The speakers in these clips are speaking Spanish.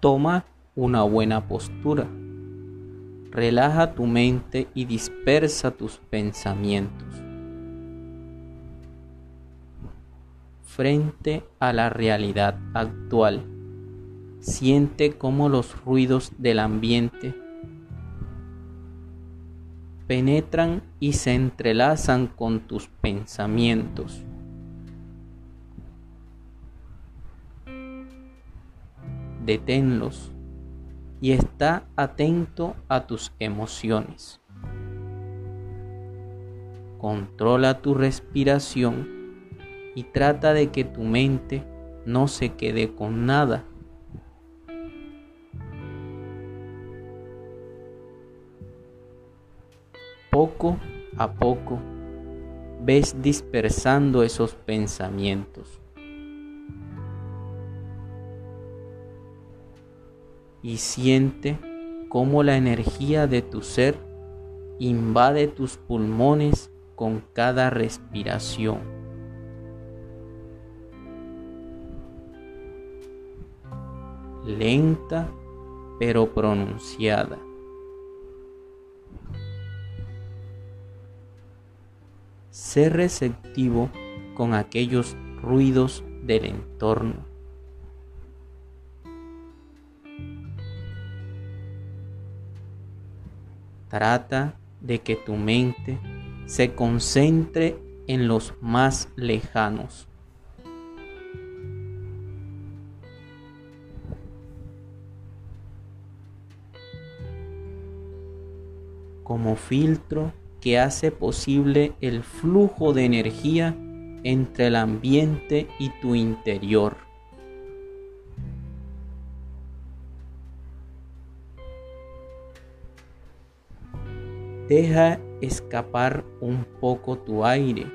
Toma una buena postura. Relaja tu mente y dispersa tus pensamientos. Frente a la realidad actual, siente cómo los ruidos del ambiente penetran y se entrelazan con tus pensamientos. Deténlos y está atento a tus emociones. Controla tu respiración y trata de que tu mente no se quede con nada. Poco a poco ves dispersando esos pensamientos. Y siente cómo la energía de tu ser invade tus pulmones con cada respiración. Lenta pero pronunciada. Sé receptivo con aquellos ruidos del entorno. Trata de que tu mente se concentre en los más lejanos. como filtro que hace posible el flujo de energía entre el ambiente y tu interior. Deja escapar un poco tu aire.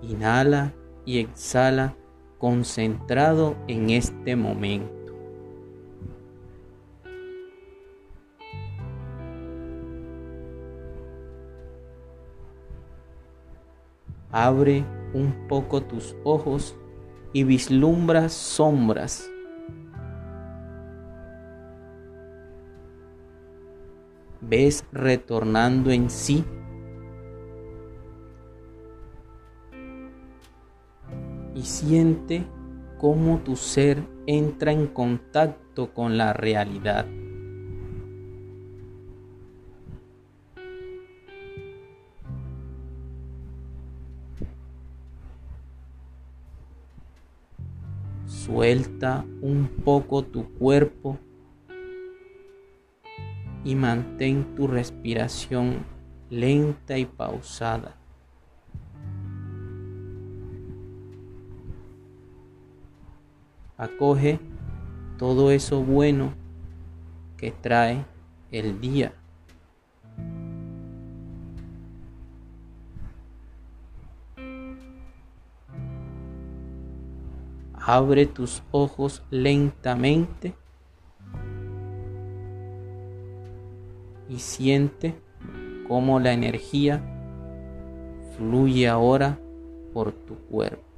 Inhala y exhala concentrado en este momento. Abre un poco tus ojos y vislumbra sombras ves retornando en sí. Y siente cómo tu ser entra en contacto con la realidad. Suelta un poco tu cuerpo y mantén tu respiración lenta y pausada. Acoge todo eso bueno que trae el día. Abre tus ojos lentamente y siente cómo la energía fluye ahora por tu cuerpo.